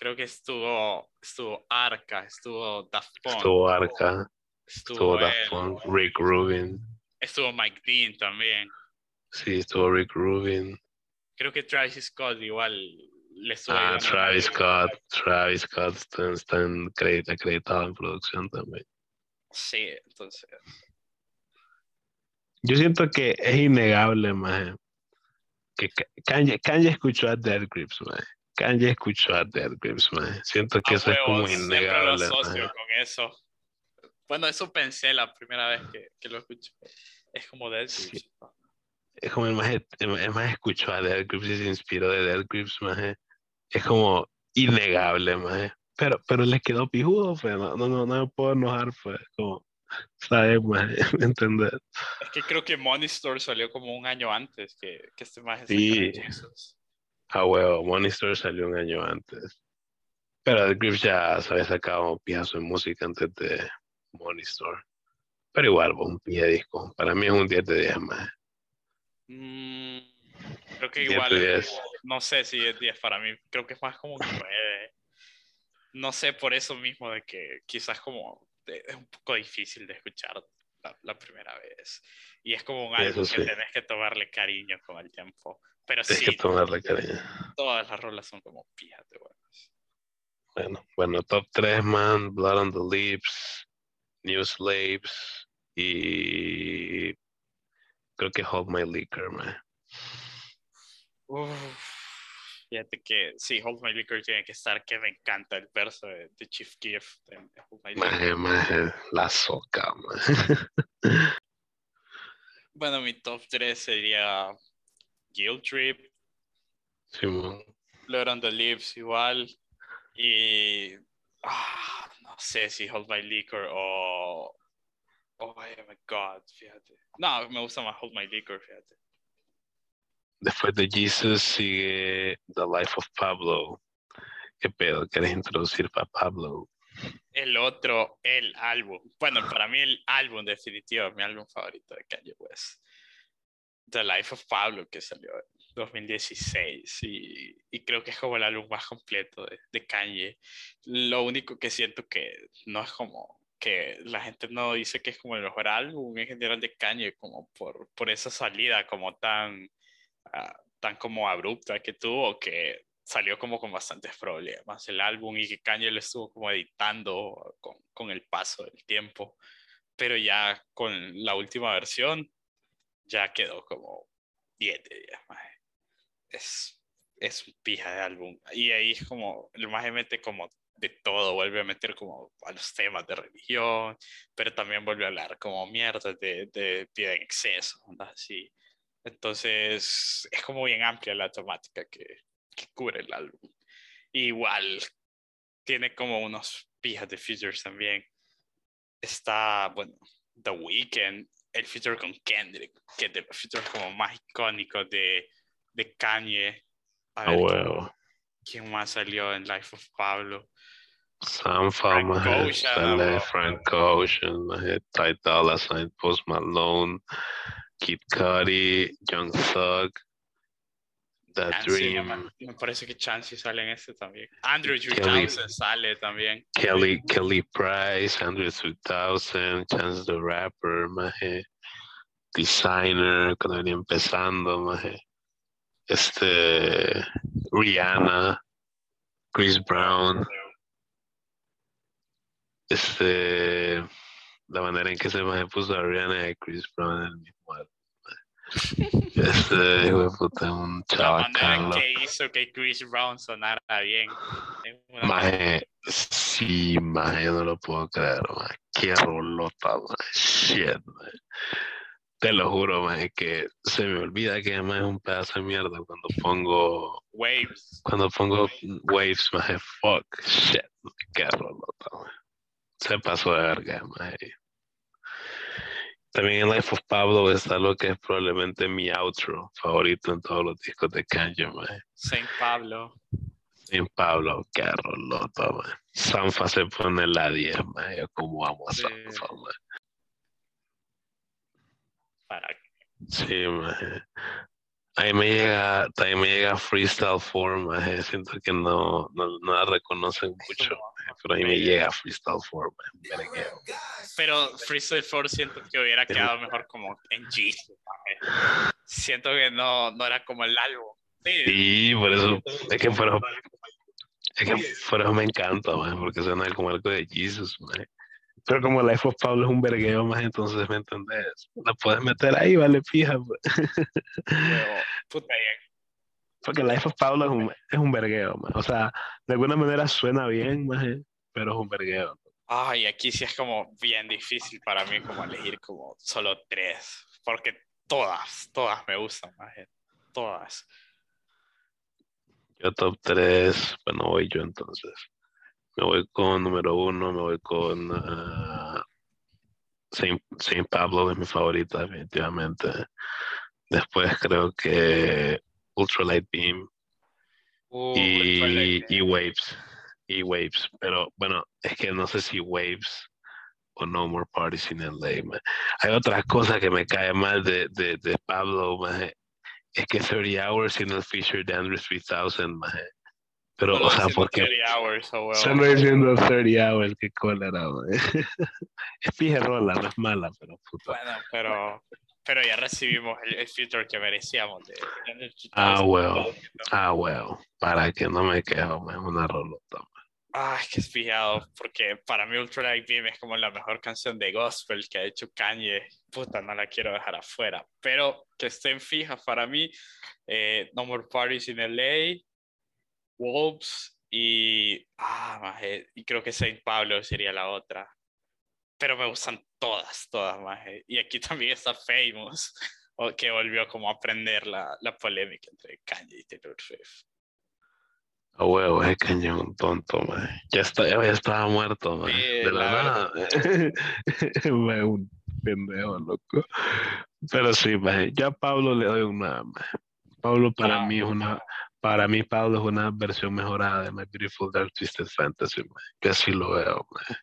[SPEAKER 2] Creo que estuvo, estuvo Arca, estuvo Daft Punk.
[SPEAKER 1] Estuvo Arca. Estuvo, Daft Punk, Rick Rubin.
[SPEAKER 2] Estuvo Mike Dean también.
[SPEAKER 1] Sí, estuvo Rick Rubin.
[SPEAKER 2] Creo que Travis Scott igual le estuvo.
[SPEAKER 1] Ah, Travis Scott. Travis Scott está, en acreditado en producción también.
[SPEAKER 2] Sí, entonces.
[SPEAKER 1] Yo siento que es innegable, más que Kanye, Kanye escuchó a Dead Grips, man. Kanye escuchó a Dead Grips, man. Siento que eso es como innegable.
[SPEAKER 2] Lo asocio con eso. Bueno, eso pensé la primera vez que, que lo escuché. Es como Dead Grips.
[SPEAKER 1] Es como el más, el más escuchó a Dead Grips y se inspiró de Dead Grips, man. Es como innegable, man. Pero, pero le quedó pijudo, pues. No, no, no, no me puedo enojar, pues. Como, ¿sabes, <laughs> man? ¿Entender?
[SPEAKER 2] Es que creo que Money Store salió como un año antes que, que este más.
[SPEAKER 1] Sí. Ah, huevo, Money Store salió un año antes. Pero The Grips ya se había sacado un piazo de música antes de Money Store. Pero igual, un pie disco. Para mí es un 10 de 10 más.
[SPEAKER 2] Mm, creo que igual, no sé si es 10 para mí. Creo que es más como un 9. No sé por eso mismo de que quizás como es un poco difícil de escuchar la, primera vez. Y es como un álbum que tenés que tomarle cariño con el tiempo. Pero sí,
[SPEAKER 1] que tomarle cariño.
[SPEAKER 2] Todas las rolas son como pijas de buenas.
[SPEAKER 1] Bueno, bueno, top 3, man. Blood on the Lips, New Slaves y creo que Hold My Liquor, man.
[SPEAKER 2] Fíjate que sí, Hold My Liquor tiene que estar, que me encanta el verso de, Chief Keef.
[SPEAKER 1] la soca,
[SPEAKER 2] bueno, mi top 3 sería Guild Trip.
[SPEAKER 1] Sí,
[SPEAKER 2] Blood on the Lips igual. Y ah, no sé si Hold My Liquor o Oh my god, fíjate. No, me gusta más Hold My Liquor, fíjate.
[SPEAKER 1] Después de Jesus sigue The Life of Pablo. ¿Qué pedo? ¿Quieres introducir para Pablo?
[SPEAKER 2] El otro, el álbum. Bueno, para mí el álbum definitivo, mi álbum favorito de Kanye West. The Life of Pablo, que salió en 2016. Y, y creo que es como el álbum más completo de, de Kanye. Lo único que siento que no es como que la gente no dice que es como el mejor álbum en general de Kanye, como por, por esa salida como tan Ah, tan como abrupta que tuvo que salió como con bastantes problemas el álbum y que Kanye lo estuvo como editando con, con el paso del tiempo. Pero ya con la última versión ya quedó como 10 de 10. Es, es un pija de álbum. Y ahí es como, el más mete como de todo, vuelve a meter como a los temas de religión, pero también vuelve a hablar como mierda de, de vida en exceso, así. Entonces es como bien amplia la temática que, que cubre el álbum. igual tiene como unos pijas de features también. Está, bueno, The Weeknd, el feature con Kendrick, que es de los features como más icónicos de, de Kanye.
[SPEAKER 1] A ver,
[SPEAKER 2] ¿quién, más salió en Life of Pablo?
[SPEAKER 1] Sam Frank Ocean, Frank Ocean, Ty Dolla Sign, Post Malone, Kid Cudi, Young Thug, The Dream.
[SPEAKER 2] Me, parece que Chansey sale en este también. Andrew 3000 sale también.
[SPEAKER 1] Kelly, Kelly Price, Andrew 2000, Chance the Rapper, maje. Designer, cuando venía empezando, maje. Este, Rihanna, Chris Brown. Este, la manera en que se me puso a Rihanna y a Chris Brown en el álbum. Este <laughs> hijo de puta, un
[SPEAKER 2] chaval. que hizo que Chris Brown sonara bien.
[SPEAKER 1] Maje, sí, maje, no lo puedo creer, maje. Qué rolota, maje. Shit, maje. Te lo juro, maje, que se me olvida que además es un pedazo de mierda cuando pongo...
[SPEAKER 2] Waves.
[SPEAKER 1] Cuando pongo waves, maje, fuck, shit, qué rolota, maje. Se pasó de verga, maje. También en Life of Pablo está lo que es probablemente mi outro favorito en todos los discos de Kanye, man.
[SPEAKER 2] Saint Pablo.
[SPEAKER 1] Saint Pablo, qué rolota, man. Sanfa se pone la 10, man. Yo como amo a Sanfa, man.
[SPEAKER 2] Para
[SPEAKER 1] Sí, man. Ahí me llega, también me llega Freestyle Form, eh, siento que no, no, no, la reconocen mucho, pero ahí me llega Freestyle Form.
[SPEAKER 2] Pero Freestyle Form siento que hubiera quedado mejor como en G. Siento que no, no era como el álbum.
[SPEAKER 1] Sí, por eso, es que por, es que por eso me encanta, man, porque suena como algo de Jesus, man. Pero como Life of Pablo es un vergueo más, entonces, ¿me entendés? La puedes meter ahí, vale, fija. Pues.
[SPEAKER 2] puta
[SPEAKER 1] Porque Life of Pablo es un, es un vergueo, man. O sea, de alguna manera suena bien, más, pero es un vergueo.
[SPEAKER 2] Ay, aquí sí es como bien difícil para mí como elegir como solo tres, porque todas, todas me gustan, más, todas.
[SPEAKER 1] Yo top tres, bueno, voy yo entonces. Me voy con número uno, me voy con uh, Saint, Pablo, es mi favorita, definitivamente. Después creo que Ultralight Beam
[SPEAKER 2] Uh,
[SPEAKER 1] y, y Waves. Y Waves. Pero bueno, es que no sé si Waves o No More Parties in LA. Man. Hay otra cosa que me cae mal de, de, de Pablo, man. es que 30 Hours en el feature de Andrew 3000, man. Pero, o sea, porque.
[SPEAKER 2] 30 hours, oh, well.
[SPEAKER 1] Solo diciendo 30 hours, qué cólera, güey. <laughs> Es pije rola, no es mala, pero puta.
[SPEAKER 2] Bueno, pero, pero ya recibimos el, el feature que merecíamos. De, de
[SPEAKER 1] ah, well. Ah, well. Para que no me quejo, es una rolota.
[SPEAKER 2] Ah, es que es fijado, porque para mí Ultra Light Beam es como la mejor canción de gospel que ha hecho Kanye. Puta, no la quiero dejar afuera. Pero que estén fijas para mí, eh, No More Parties in LA, Wolves y, ah, y creo que Saint Pablo sería la otra. Pero me gustan todas, todas, maje. Y aquí <laughs> también está Famous, que volvió como a aprender la, la polémica entre Kanye y Taylor Swift.
[SPEAKER 1] A huevo, es Kanye un tonto, maje. Ya, está, ya estaba muerto, maje. de la, la nada. <laughs> un pendejo, loco. Pero sí, maje. Yo a Pablo le doy una, maje. Pablo para ah, mí es una para mí, Pablo es una versión mejorada de My Beautiful Dark Twisted Fantasy, man. que así lo veo. Man.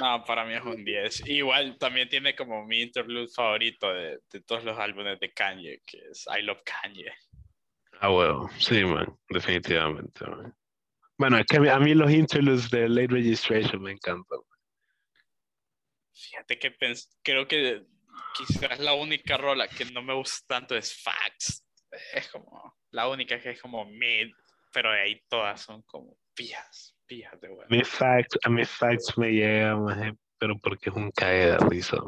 [SPEAKER 2] No, para mí es un 10. Igual también tiene como mi interlude favorito de, de, todos los álbumes de Kanye, que es I Love Kanye.
[SPEAKER 1] Ah, bueno, sí, man, definitivamente. Man. Bueno, es que a mí los interludes de Late Registration me encantan.
[SPEAKER 2] Fíjate que creo que quizás la única rola que no me gusta tanto es Facts. Es como la única que es como mid, pero de ahí todas son como pijas, de bueno.
[SPEAKER 1] Mi facts, a mis facts me llega, pero porque es un cae de risa,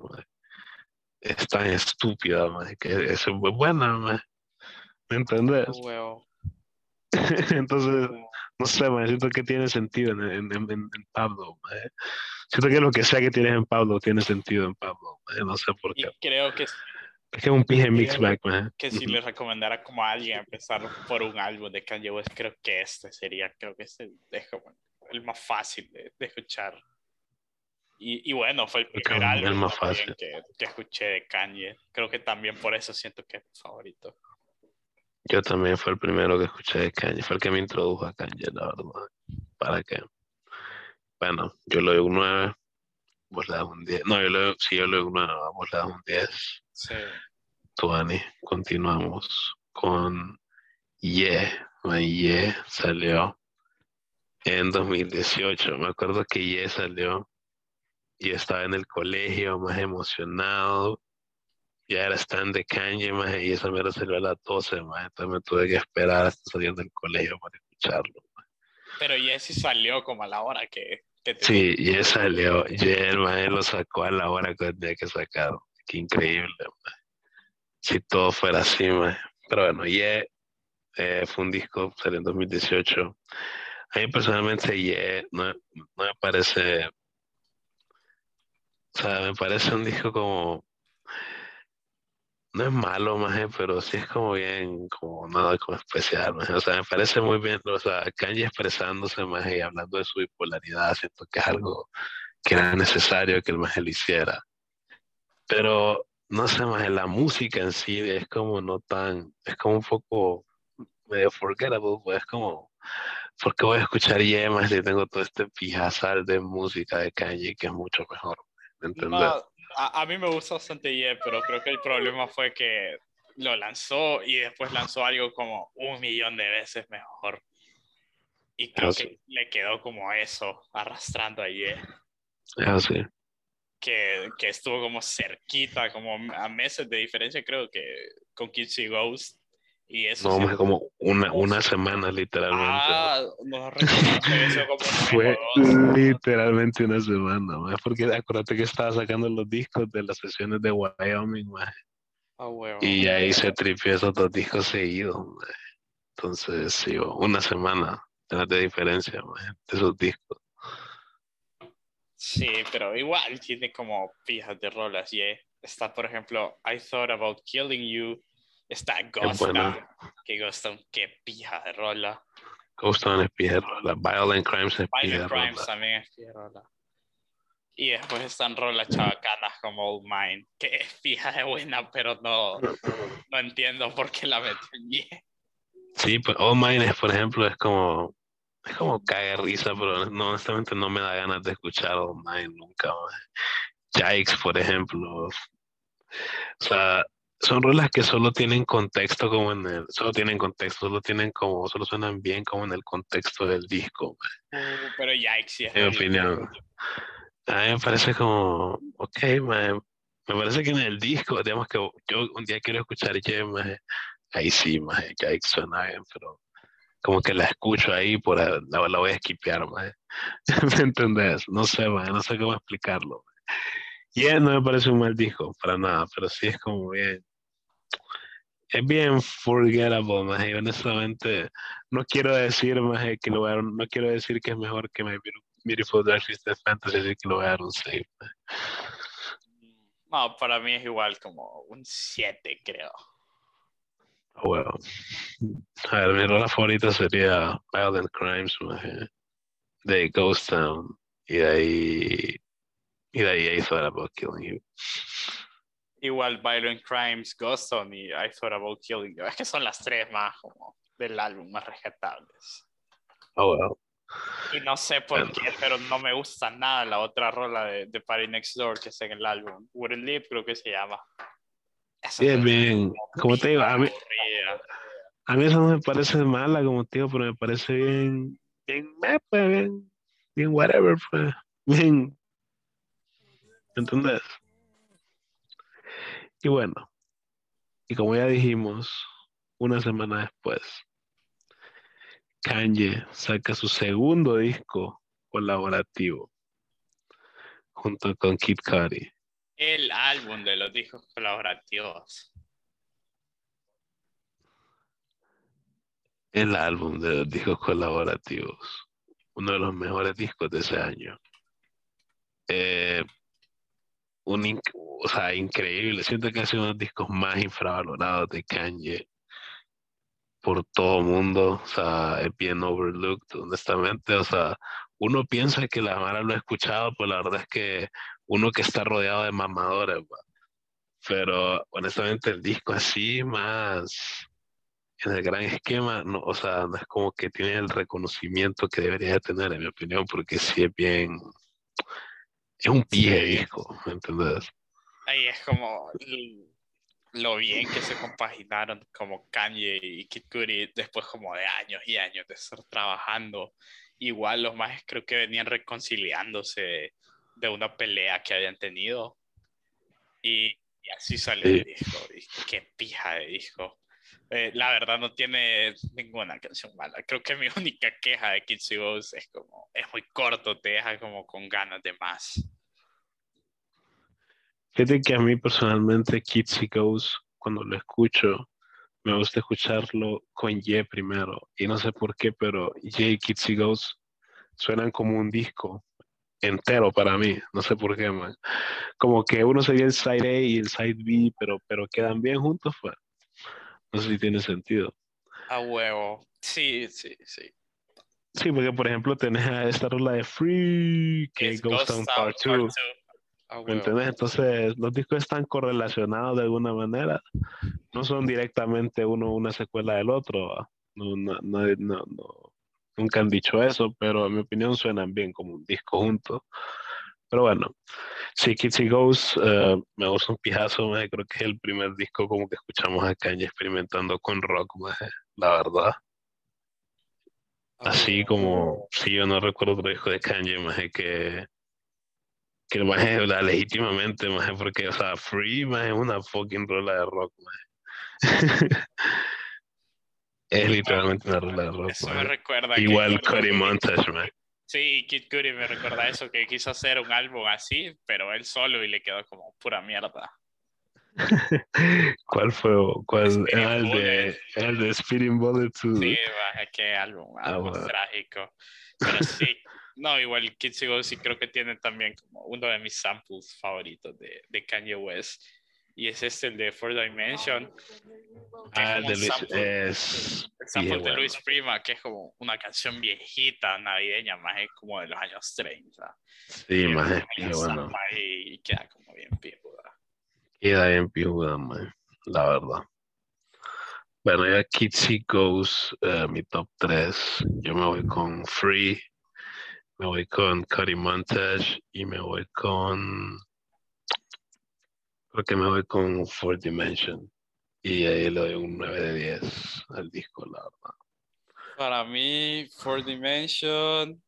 [SPEAKER 1] Es tan estúpida, que es muy buena, ¿Me entendés? <laughs> Entonces, no sé, siento que tiene sentido en, en, en, Pablo. Siento que lo que sea que tienes en Pablo tiene sentido en Pablo. No sé por qué.
[SPEAKER 2] Y creo que
[SPEAKER 1] es que es un pije mixback, man.
[SPEAKER 2] Que si le recomendara como a alguien empezar por un álbum de Kanye West, creo que este sería, creo que este es como el más fácil de, de escuchar. Y, y, bueno, fue el primer álbum
[SPEAKER 1] el más fácil.
[SPEAKER 2] Que, que, escuché de Kanye. Creo que también por eso siento que es mi favorito.
[SPEAKER 1] Yo también fue el primero que escuché de Kanye. Fue el que me introdujo a Kanye, la verdad. ¿Para qué? Bueno, yo le doy un 9, vos le das un 10. No, yo le si yo le doy un 9, vos le das un 10.
[SPEAKER 2] Sí.
[SPEAKER 1] Tuani, continuamos con Ye. Ye salió en 2018. Me acuerdo que Ye salió y estaba en el colegio más emocionado. Ya era stand de Kanye, más, y esa mierda salió a las 12, más, entonces me tuve que esperar hasta saliendo del colegio para escucharlo.
[SPEAKER 2] Pero Ye sí salió como a la hora que, que
[SPEAKER 1] Sí, Ye salió. Ye, el lo sacó a la hora que tenía que sacarlo. Qué increíble, Si todo fuera así, Pero bueno, Yeah eh, fue un disco, salió en 2018. A mí personalmente Yeah no, no me parece... O sea, me parece un disco como no es malo, maje, pero sí es como bien, como nada como especial, maje. O sea, me parece muy bien, o sea, Kanye expresándose, maje, y hablando de su bipolaridad, siento que es algo que era necesario que el maje lo hiciera. Pero no sé más, la música en sí es como no tan, es como un poco medio forgettable, pues es como, ¿por qué voy a escuchar Yemas si tengo todo este pijazal de música de Kanye que es mucho mejor?
[SPEAKER 2] a, a, mí me gusta bastante Ye, pero creo que el problema fue que lo lanzó y después lanzó algo como un millón de veces mejor. Y creo que le quedó como eso, arrastrando a Ye.
[SPEAKER 1] sí.
[SPEAKER 2] Que, que, estuvo como cerquita, como a meses de diferencia, creo que con Kitsy Ghost. Y eso
[SPEAKER 1] no, como una, una semana literalmente.
[SPEAKER 2] Ah, no recuerdo como <laughs>
[SPEAKER 1] Fue literalmente una semana, porque acuérdate que estaba sacando los discos de las sesiones de Wyoming, más.
[SPEAKER 2] Ah,
[SPEAKER 1] y ahí se tripió esos dos discos seguidos. Entonces, sí, una semana de diferencia de esos discos.
[SPEAKER 2] Sí, pero igual tiene como pijas de rolas. Y está, por ejemplo, I Thought About Killing You. Está Ghost que Ghost qué pija de rola.
[SPEAKER 1] Ghost es pija de rola. Violent Crimes es pija
[SPEAKER 2] de rola. Crimes también es pija de rola. Y después están rolas chavacanas como Old Mine, que es fija de buena, pero no, no entiendo por qué la meten bien.
[SPEAKER 1] Sí, pues Old Mine, es, por ejemplo, es como, es como cae risa, pero no, honestamente no me da ganas de escuchar Old Mine nunca. Jikes, por ejemplo. O sea, son rolas que solo tienen contexto como en el, solo tienen contexto, solo tienen como, solo suenan bien como en el contexto del disco.
[SPEAKER 2] Uh, pero Yikes, sí
[SPEAKER 1] En mi opinión. A mí me parece como, ok, me parece que en el disco, digamos que yo un día quiero escuchar Jem, ahí sí, maje, ya suena bien, pero como que la escucho ahí, por la, la voy a esquipear. <laughs> ¿me entendés? No sé, maje, no sé cómo explicarlo. Y no me parece un mal disco, para nada, pero sí es como bien, es bien forgettable, maje, honestamente, no quiero decir, maje, que lo, no quiero decir que es mejor que My Beautiful Dark Twisted Fantasy, así que lo voy a dar un 6.
[SPEAKER 2] No, para mí es igual como un 7, creo.
[SPEAKER 1] Oh, bueno. A ver, mi rola favorita sería Violent Crimes de Ghost Town y de ahí y de ahí I Thought About Killing You.
[SPEAKER 2] Igual Violent Crimes, Ghost Town y I Thought About Killing You. Es que son las tres más como del álbum más rescatables.
[SPEAKER 1] Oh, well.
[SPEAKER 2] Y no sé por qué, pero no me gusta nada la otra rola de, de Party Next Door que está en el álbum. Wouldn't Live creo que se llama.
[SPEAKER 1] bien, bien. Como te digo, a mí, a mí eso no me parece mala, como te digo, pero me parece bien, bien, pues, bien, bien, whatever, pues, bien. ¿Entendés? Y bueno, y como ya dijimos, una semana después, Kanye saca su segundo disco colaborativo junto con Kid Cudi.
[SPEAKER 2] El álbum de los discos colaborativos.
[SPEAKER 1] El álbum de los discos colaborativos. Uno de los mejores discos de ese año. Eh, un, o sea, increíble. Siento que ha sido uno de los discos más infravalorados de Kanye por todo el mundo, o sea, es bien overlooked, honestamente, o sea, uno piensa que la Mara lo ha escuchado, pues la verdad es que uno que está rodeado de mamadores, pero honestamente el disco así más en el gran esquema, no, o sea, no es como que tiene el reconocimiento que debería de tener, en mi opinión, porque sí es bien, es un pie disco, ¿me entiendes?
[SPEAKER 2] Ahí es como lo bien que se compaginaron como Kanye y Kid Cudi después como de años y años de estar trabajando. Igual los más creo que venían reconciliándose de una pelea que habían tenido. Y, así salió el disco. qué pija de disco. Eh, la verdad no tiene ninguna canción mala. Creo que mi <laughs> única queja de Kids es como, es muy corto, te deja como con ganas de más.
[SPEAKER 1] Fíjate que a mí personalmente Kitsy Goes, cuando lo escucho, me gusta escucharlo con Ye primero. Y no sé por qué, pero Ye y Kitsy Goes suenan como un disco entero para mí. No sé por qué, man. Como que uno sería el side A y el side B, pero, pero quedan bien juntos, pues. No sé si tiene sentido.
[SPEAKER 2] A huevo. Sí, sí, sí.
[SPEAKER 1] Sí, porque por ejemplo tenés esta rola de Free, que es Ghost Town Part 2 Ah, ¿Me entiendes? Entonces, los discos están correlacionados de alguna manera. No son directamente uno una secuela del otro. No, no, no, nunca han dicho eso, pero en mi opinión suenan bien como un disco junto. Pero bueno, sí, Kitsy Ghost uh, me gusta un pijazo, creo que es el primer disco como que escuchamos a Kanye experimentando con rock, la verdad. Así ah. como, si yo no recuerdo otro disco de Kanye, más que que más la <laughs> legítimamente, más porque, o sea, Free, más es una fucking rola de rock, <laughs> es literalmente una rola de rock.
[SPEAKER 2] Eso me recuerda.
[SPEAKER 1] Igual Cody Montage, man.
[SPEAKER 2] Sí, Kid Cudi me recuerda eso, que quiso hacer un álbum así, pero él solo y le quedó como pura mierda. <laughs>
[SPEAKER 1] ¿Cuál fue? ¿Cuál? Ah, el, de, el de Speeding Bullet 2.
[SPEAKER 2] Sí, qué álbum, ah, álbum trágico. Pero sí, no, igual Kids Go sí creo que tiene también como uno de mis samples favoritos de, de Kanye West. Y es este, el de Four Dimension.
[SPEAKER 1] Ah, de Luis, es...
[SPEAKER 2] El sample de Luis Prima, que es como una canción viejita, navideña, más es como de los años 30.
[SPEAKER 1] Sí, más es bueno.
[SPEAKER 2] Y queda como bien pijuda.
[SPEAKER 1] Queda bien pijuda, man, la verdad. Bueno, ya Kitsy Goes, uh, mi top 3. Yo me voy con Free, me voy con Cody Montage y me voy con. Creo que me voy con Four Dimension. Y ahí le doy un 9 de 10 al disco, la verdad.
[SPEAKER 2] Para mí, Four Dimension,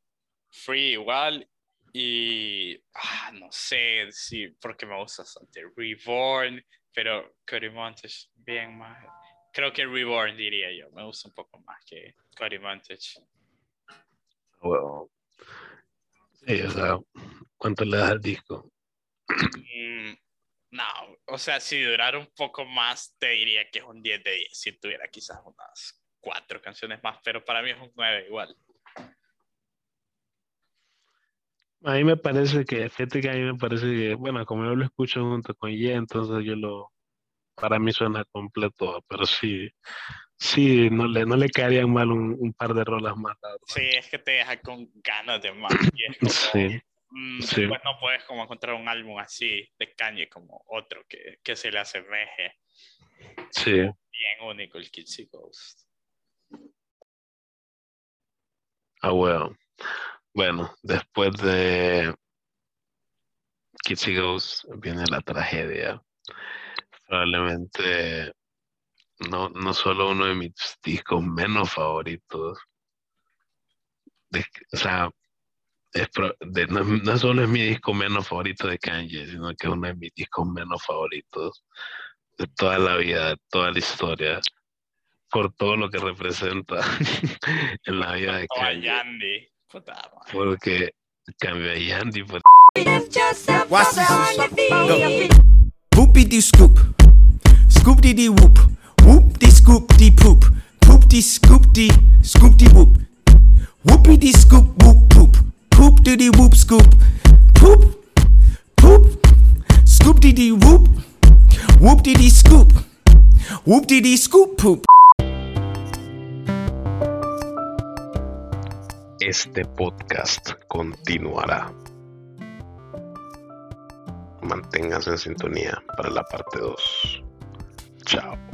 [SPEAKER 2] Free igual. Y ah, no sé si porque me gusta bastante Reborn, pero Cody Montage, bien más. Creo que Reborn diría yo, me gusta un poco más que Cody Montage.
[SPEAKER 1] Bueno, Sí, o sea, ¿cuánto le das al disco?
[SPEAKER 2] Mm, no, o sea, si durara un poco más, te diría que es un 10 de 10, si tuviera quizás unas cuatro canciones más, pero para mí es un 9 igual.
[SPEAKER 1] A mí me parece que, fíjate que a mí me parece que, bueno, como yo lo escucho junto con Ye, entonces yo lo, para mí suena completo, pero sí, sí, no le, no le caerían mal un, par de rolas más.
[SPEAKER 2] Sí, es que te deja con ganas de más.
[SPEAKER 1] sí.
[SPEAKER 2] Después no puedes como encontrar un álbum así de Kanye como otro que, que se le asemeje.
[SPEAKER 1] Sí.
[SPEAKER 2] Bien único el Kitsy Ghost.
[SPEAKER 1] Ah, bueno. Bueno, después de Kitsy Ghost viene la tragedia. Probablemente no, no solo uno de mis discos menos favoritos. o sea, no, solo es mi disco menos favorito de Kanye, sino que es uno de mis discos menos favoritos de toda la vida, de toda la historia, por todo lo que representa <laughs> en la vida de Kanye. Porque cambió a Yandy. Por...
[SPEAKER 3] scoop, scoop whoop. Whoop de scoop de poop. Poop de scoop de scoop de whoop. Whoopie de scoop whoop poop. Poop de whoop scoop. Poop. Poop. Scoop de whoop. Whoop de scoop. Whoop de scoop poop.
[SPEAKER 1] Este podcast continuará. Manténgase en sintonía para la parte 2. Chao.